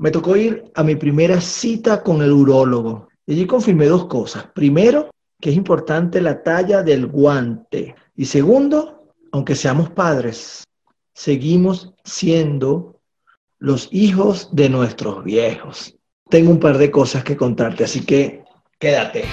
me tocó ir a mi primera cita con el urólogo. Y allí confirmé dos cosas. Primero, que es importante la talla del guante. Y segundo, aunque seamos padres, seguimos siendo los hijos de nuestros viejos. Tengo un par de cosas que contarte, así que quédate.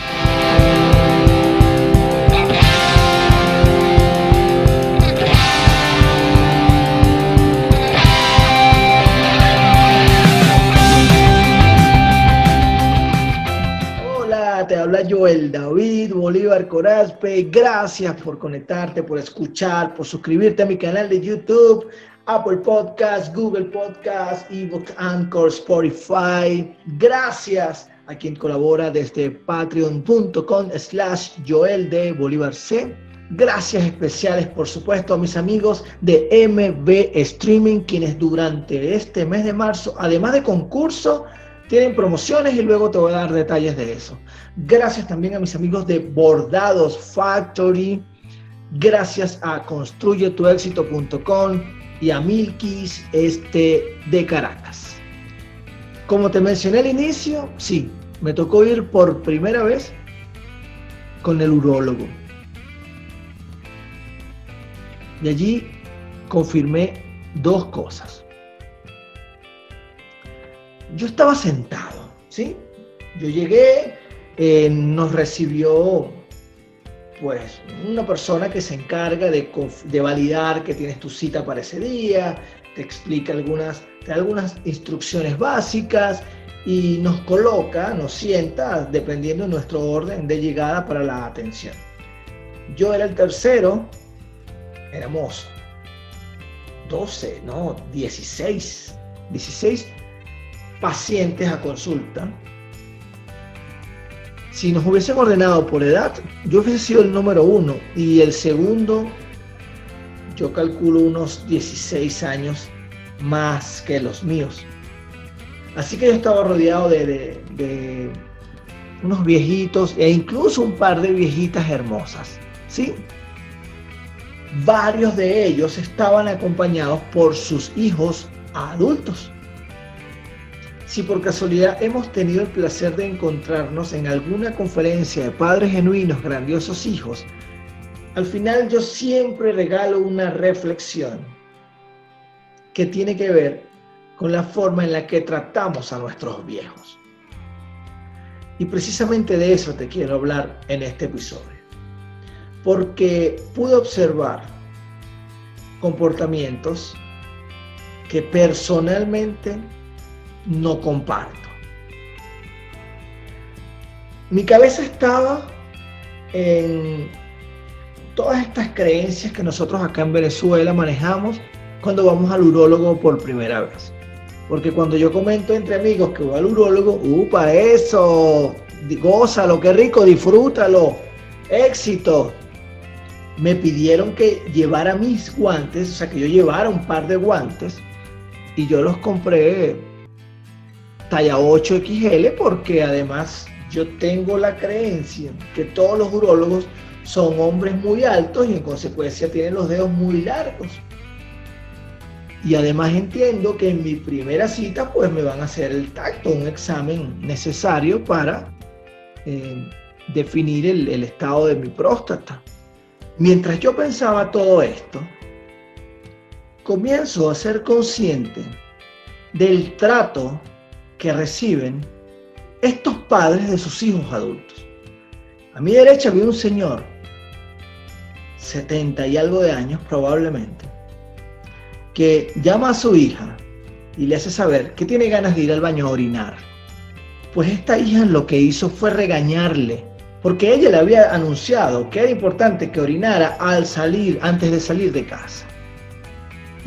Te habla Joel David Bolívar Corazpe. Gracias por conectarte, por escuchar, por suscribirte a mi canal de YouTube, Apple Podcast, Google Podcast, ebook Anchor, Spotify. Gracias a quien colabora desde patreon.com slash Joel de Bolívar C. Gracias especiales, por supuesto, a mis amigos de MB Streaming, quienes durante este mes de marzo, además de concurso, tienen promociones y luego te voy a dar detalles de eso. Gracias también a mis amigos de Bordados Factory. Gracias a construyetuexito.com y a Milkis este, de Caracas. Como te mencioné al inicio, sí, me tocó ir por primera vez con el urólogo. Y allí confirmé dos cosas yo estaba sentado, ¿sí? Yo llegué, eh, nos recibió pues una persona que se encarga de, validar que tienes tu cita para ese día, te explica algunas, algunas instrucciones básicas y nos coloca, nos sienta dependiendo de nuestro orden de llegada para la atención. Yo era el tercero, éramos 12, no, 16, 16 pacientes a consulta, si nos hubiesen ordenado por edad, yo hubiese sido el número uno y el segundo, yo calculo unos 16 años más que los míos. Así que yo estaba rodeado de, de unos viejitos e incluso un par de viejitas hermosas. ¿sí? Varios de ellos estaban acompañados por sus hijos adultos. Si por casualidad hemos tenido el placer de encontrarnos en alguna conferencia de padres genuinos, grandiosos hijos, al final yo siempre regalo una reflexión que tiene que ver con la forma en la que tratamos a nuestros viejos. Y precisamente de eso te quiero hablar en este episodio. Porque pude observar comportamientos que personalmente no comparto. Mi cabeza estaba en todas estas creencias que nosotros acá en Venezuela manejamos cuando vamos al urólogo por primera vez. Porque cuando yo comento entre amigos que voy al urólogo, ¡upa eso! Gózalo, qué rico, disfrútalo, éxito. Me pidieron que llevara mis guantes, o sea, que yo llevara un par de guantes, y yo los compré talla 8 XL porque además yo tengo la creencia que todos los urólogos son hombres muy altos y en consecuencia tienen los dedos muy largos. Y además entiendo que en mi primera cita pues me van a hacer el tacto, un examen necesario para eh, definir el, el estado de mi próstata. Mientras yo pensaba todo esto, comienzo a ser consciente del trato que reciben estos padres de sus hijos adultos. A mi derecha había un señor, 70 y algo de años probablemente, que llama a su hija y le hace saber que tiene ganas de ir al baño a orinar. Pues esta hija lo que hizo fue regañarle, porque ella le había anunciado que era importante que orinara al salir, antes de salir de casa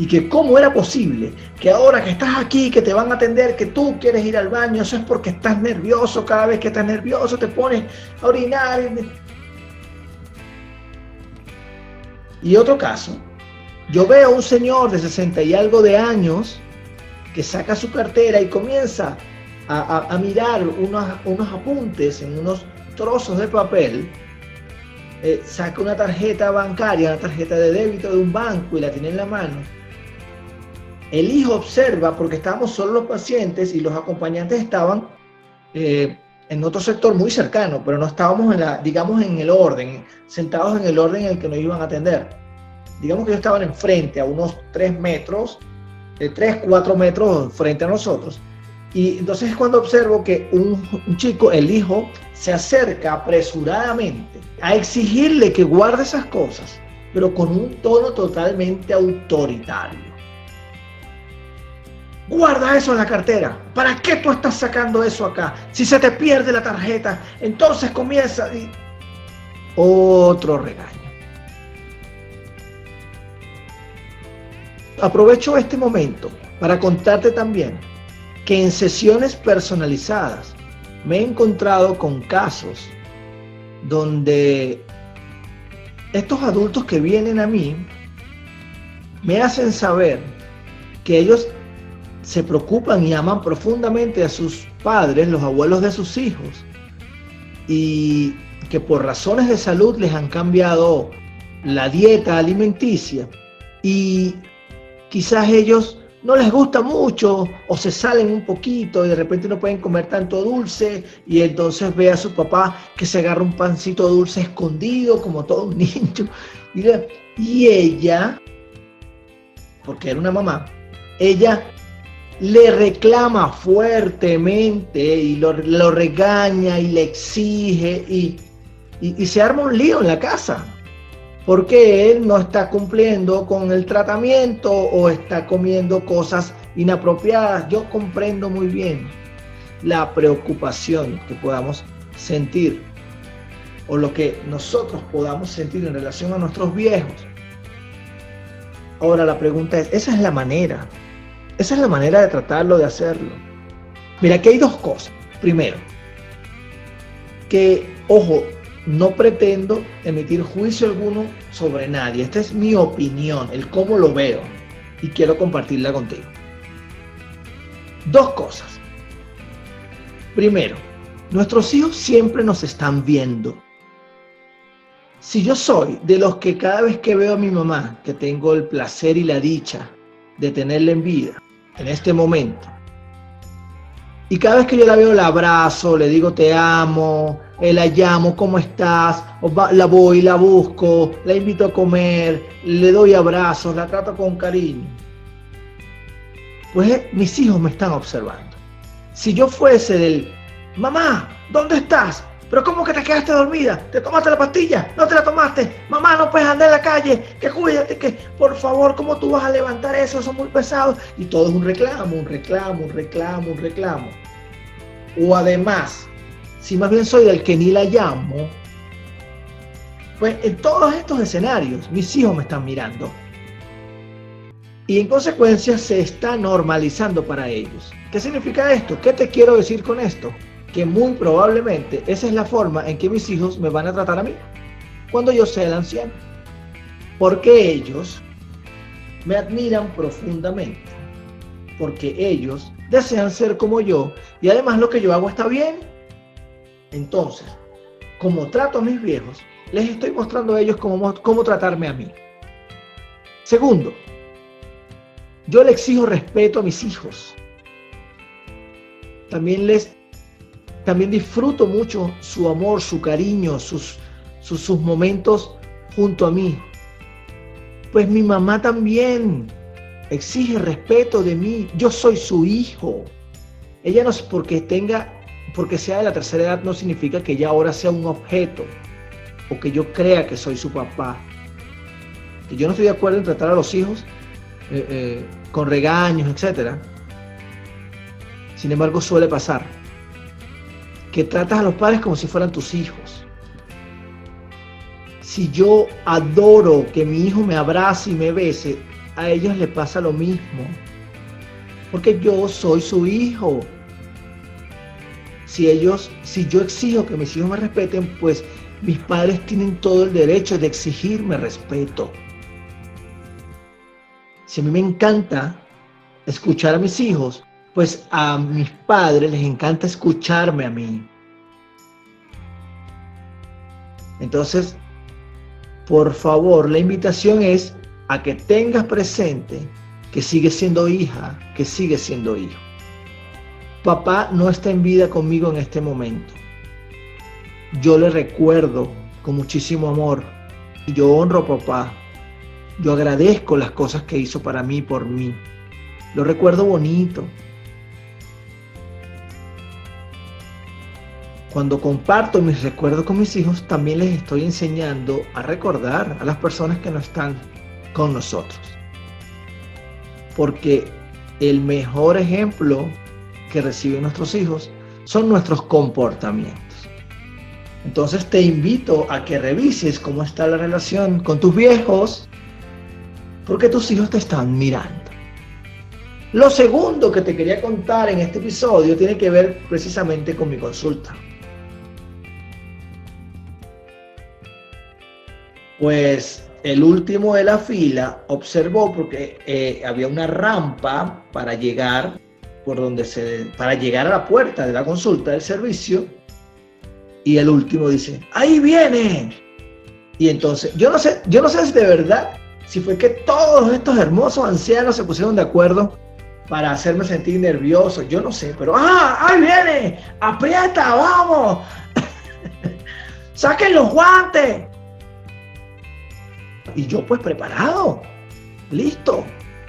y que cómo era posible que ahora que estás aquí, que te van a atender, que tú quieres ir al baño, eso es porque estás nervioso, cada vez que estás nervioso te pones a orinar. Y otro caso, yo veo a un señor de 60 y algo de años que saca su cartera y comienza a, mirar unos, unos, apuntes en unos trozos de papel, eh, saca una tarjeta bancaria, una tarjeta de débito de un banco y la tiene en la mano El hijo observa, porque estábamos solo los pacientes y los acompañantes estaban eh, en otro sector muy cercano, pero no estábamos en la, digamos, en el orden, sentados en el orden en el que nos iban a atender. Digamos que ellos estaban enfrente, a unos 3 metros, de 3, 4 metros frente a nosotros. Y entonces es cuando observo que un, un, chico, el hijo, se acerca apresuradamente a exigirle que guarde esas cosas, pero con un tono totalmente autoritario. Guarda eso en la cartera. ¿Para qué tú estás sacando eso acá? Si se te pierde la tarjeta, entonces comienza otro regaño. Aprovecho este momento para contarte también que en sesiones personalizadas me he encontrado con casos donde estos adultos que vienen a mí me hacen saber que ellos se preocupan y aman profundamente a sus padres, los abuelos de sus hijos, y que por razones de salud les han cambiado la dieta alimenticia y quizás ellos no les gusta mucho o se salen un poquito y de repente no pueden comer tanto dulce y entonces ve a su papá que se agarra un pancito dulce escondido como todo un niño y, ella, porque era una mamá, ella le reclama fuertemente y lo, regaña y le exige y, y se arma un lío en la casa porque él no está cumpliendo con el tratamiento o está comiendo cosas inapropiadas. Yo comprendo muy bien la preocupación que podamos sentir o lo que nosotros podamos sentir en relación a nuestros viejos. Ahora la pregunta es, ¿esa es la manera? ¿Esa es la manera de tratarlo, de hacerlo? Mira, aquí hay dos cosas. Primero, que, ojo, no pretendo emitir juicio alguno sobre nadie. Esta es mi opinión, el cómo lo veo y quiero compartirla contigo. Dos cosas. Primero, nuestros hijos siempre nos están viendo. Si yo soy de los que cada vez que veo a mi mamá, que tengo el placer y la dicha de tenerla en vida, en este momento, y cada vez que yo la veo la abrazo, le digo te amo, eh, la llamo, ¿cómo estás? la voy, la busco, la invito a comer, le doy abrazos, la trato con cariño. Pues mis hijos me están observando. Si yo fuese del, mamá, ¿dónde estás? Pero ¿cómo que te quedaste dormida? ¿Te tomaste la pastilla? ¿No te la tomaste? Mamá, no puedes andar en la calle. Que cuídate, que por favor, ¿cómo tú vas a levantar eso? Son muy pesados. Y todo es un reclamo, un reclamo, un reclamo, un reclamo. O además, si más bien soy del que ni la llamo, pues en todos estos escenarios mis hijos me están mirando. Y en consecuencia se está normalizando para ellos. ¿Qué significa esto? ¿Qué te quiero decir con esto? Que muy probablemente esa es la forma en que mis hijos me van a tratar a mí cuando yo sea el anciano. Porque ellos me admiran profundamente. Porque ellos desean ser como yo y además lo que yo hago está bien entonces, como trato a mis viejos, les estoy mostrando a ellos cómo, cómo tratarme a mí. Segundo, yo le exijo respeto a mis hijos. También les también disfruto mucho su amor, su cariño, sus, sus, sus momentos junto a mí. Pues mi mamá también exige respeto de mí. Yo soy su hijo. Ella no es porque tenga porque sea de la tercera edad no significa que ya ahora sea un objeto o que yo crea que soy su papá. Que yo no estoy de acuerdo en tratar a los hijos eh, eh, con regaños, etc. Sin embargo, suele pasar que tratas a los padres como si fueran tus hijos. Si yo adoro que mi hijo me abrace y me bese, a ellos les pasa lo mismo. Porque yo soy su hijo si ellos, si yo exijo que mis hijos me respeten, pues mis padres tienen todo el derecho de exigirme respeto. Si a mí me encanta escuchar a mis hijos, pues a mis padres les encanta escucharme a mí. Entonces, por favor, la invitación es a que tengas presente que sigue siendo hija, que sigue siendo hijo. Papá no está en vida conmigo en este momento. Yo le recuerdo con muchísimo amor. Yo honro a papá. Yo agradezco las cosas que hizo para mí, por mí. Lo recuerdo bonito. Cuando comparto mis recuerdos con mis hijos, también les estoy enseñando a recordar a las personas que no están con nosotros. Porque el mejor ejemplo que reciben nuestros hijos son nuestros comportamientos. Entonces te invito a que revises cómo está la relación con tus viejos, porque tus hijos te están mirando. Lo segundo que te quería contar en este episodio tiene que ver precisamente con mi consulta. Pues el último de la fila observó porque eh, había una rampa para llegar por donde se para llegar a la puerta de la consulta del servicio y el último dice ahí viene y entonces yo no sé yo no sé si de verdad si fue que todos estos hermosos ancianos se pusieron de acuerdo para hacerme sentir nervioso yo no sé pero ah ahí viene aprieta vamos saquen los guantes y yo pues preparado, listo.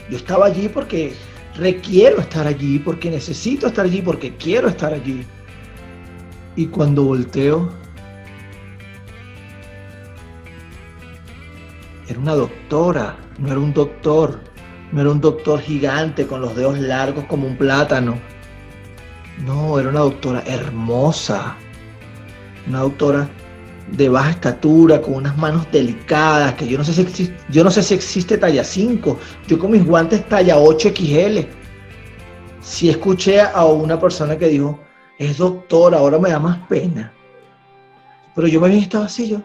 Yo estaba allí porque requiero estar allí, porque necesito estar allí, porque quiero estar allí. Y cuando volteo, era una doctora, no era un doctor, no era un doctor gigante con los dedos largos como un plátano. No, era una doctora hermosa, una doctora de baja estatura, con unas manos delicadas, que yo no sé si existe, yo no sé si existe talla 5. Yo con mis guantes talla 8 XL. Si escuché a una persona que dijo, es doctor, ahora me da más pena. Pero yo me había estado así yo.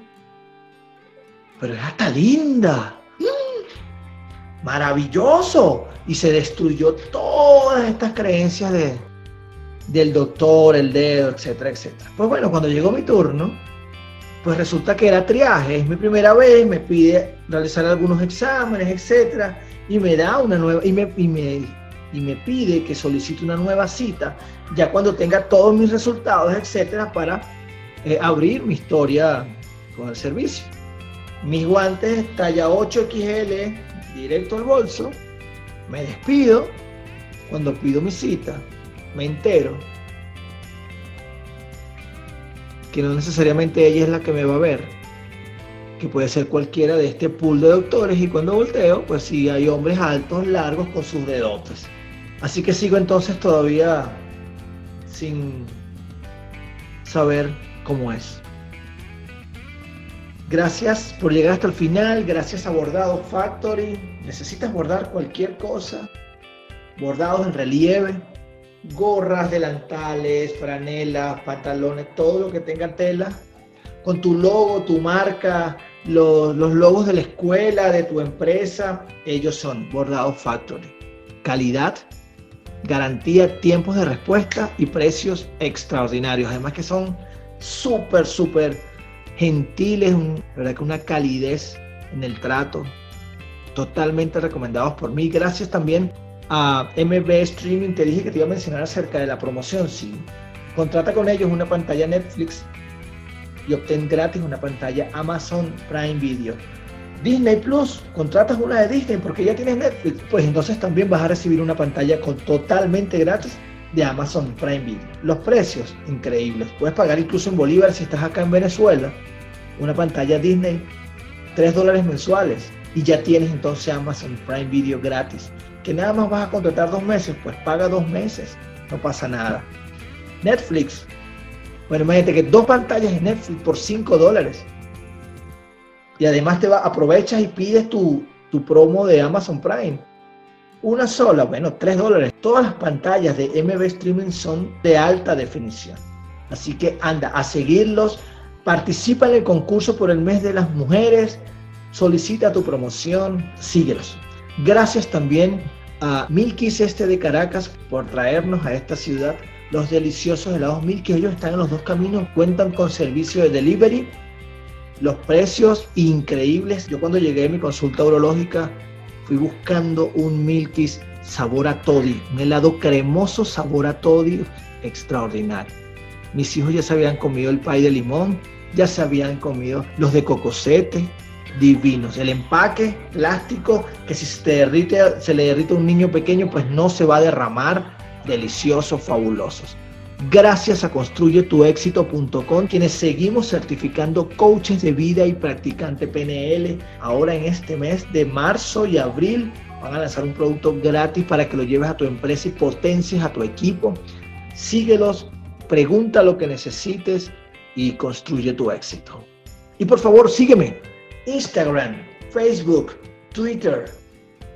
Pero es hasta linda. ¡Mm! Maravilloso. Y se destruyó todas estas creencias de, del doctor, el dedo, etcétera, etcétera. Pues bueno, cuando llegó mi turno, pues resulta que era triaje, es mi primera vez, me pide realizar algunos exámenes, etcétera, y me da una nueva, y me, y me, y me pide que solicite una nueva cita, ya cuando tenga todos mis resultados, etcétera, para eh, abrir mi historia con el servicio. Mis guantes talla 8 XL, directo al bolso, me despido, cuando pido mi cita, me entero que no necesariamente ella es la que me va a ver, que puede ser cualquiera de este pool de doctores y cuando volteo, pues sí hay hombres altos, largos con sus dedotes. Así que sigo entonces todavía sin saber cómo es. Gracias por llegar hasta el final, gracias a Bordado Factory. Necesitas bordar cualquier cosa, bordados en relieve, gorras, delantales, franelas, pantalones, todo lo que tenga tela, con tu logo, tu marca, los, logos de la escuela, de tu empresa, ellos son Bordado Factory. Calidad, garantía, tiempos de respuesta y precios extraordinarios. Además que son súper, súper gentiles, verdad que una calidez en el trato. Totalmente recomendados por mí. Gracias también a MB Streaming, te dije que te iba a mencionar acerca de la promoción, sí. Contrata con ellos una pantalla Netflix y obtén gratis una pantalla Amazon Prime Video. Disney Plus, contratas una de Disney porque ya tienes Netflix, pues entonces también vas a recibir una pantalla con totalmente gratis de Amazon Prime Video. Los precios, increíbles. Puedes pagar incluso en Bolívar si estás acá en Venezuela. Una pantalla Disney, 3 dólares mensuales. Y ya tienes entonces Amazon Prime Video gratis que nada más vas a contratar dos meses, pues paga dos meses, no pasa nada. Netflix, bueno, imagínate que dos pantallas de Netflix por 5 dólares. Y además te va, aprovechas y pides tu, tu promo de Amazon Prime. Una sola, bueno, 3 dólares. Todas las pantallas de MB Streaming son de alta definición. Así que anda a seguirlos, participa en el concurso por el mes de las mujeres, solicita tu promoción, síguelos. Gracias también a Milkis Este de Caracas por traernos a esta ciudad los deliciosos helados Milky. Ellos están en los dos caminos, cuentan con servicio de delivery, los precios increíbles. Yo cuando llegué a mi consulta urológica fui buscando un Milkis sabor a toddy, un helado cremoso sabor a toddy extraordinario. Mis hijos ya se habían comido el pay de limón, ya se habían comido los de cocosete, divinos. El empaque plástico que si se, derrite, se le derrite a un niño pequeño, pues no se va a derramar. Deliciosos, fabulosos. Gracias a construyetuexito.com, quienes seguimos certificando coaches de vida y practicante PNL. Ahora en este mes de marzo y abril van a lanzar un producto gratis para que lo lleves a tu empresa y potencies a tu equipo. Síguelos, pregunta lo que necesites y construye tu éxito. Y por favor, sígueme. Instagram, Facebook, Twitter,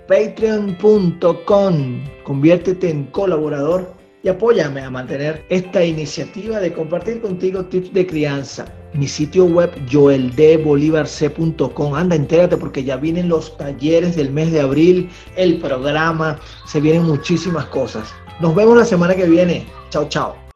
patreon.com. Conviértete en colaborador y apóyame a mantener esta iniciativa de compartir contigo tips de crianza. Mi sitio web joeldebolivarc.com. Anda, entérate porque ya vienen los talleres del mes de abril, el programa, se vienen muchísimas cosas. Nos vemos la semana que viene. Chao, chao.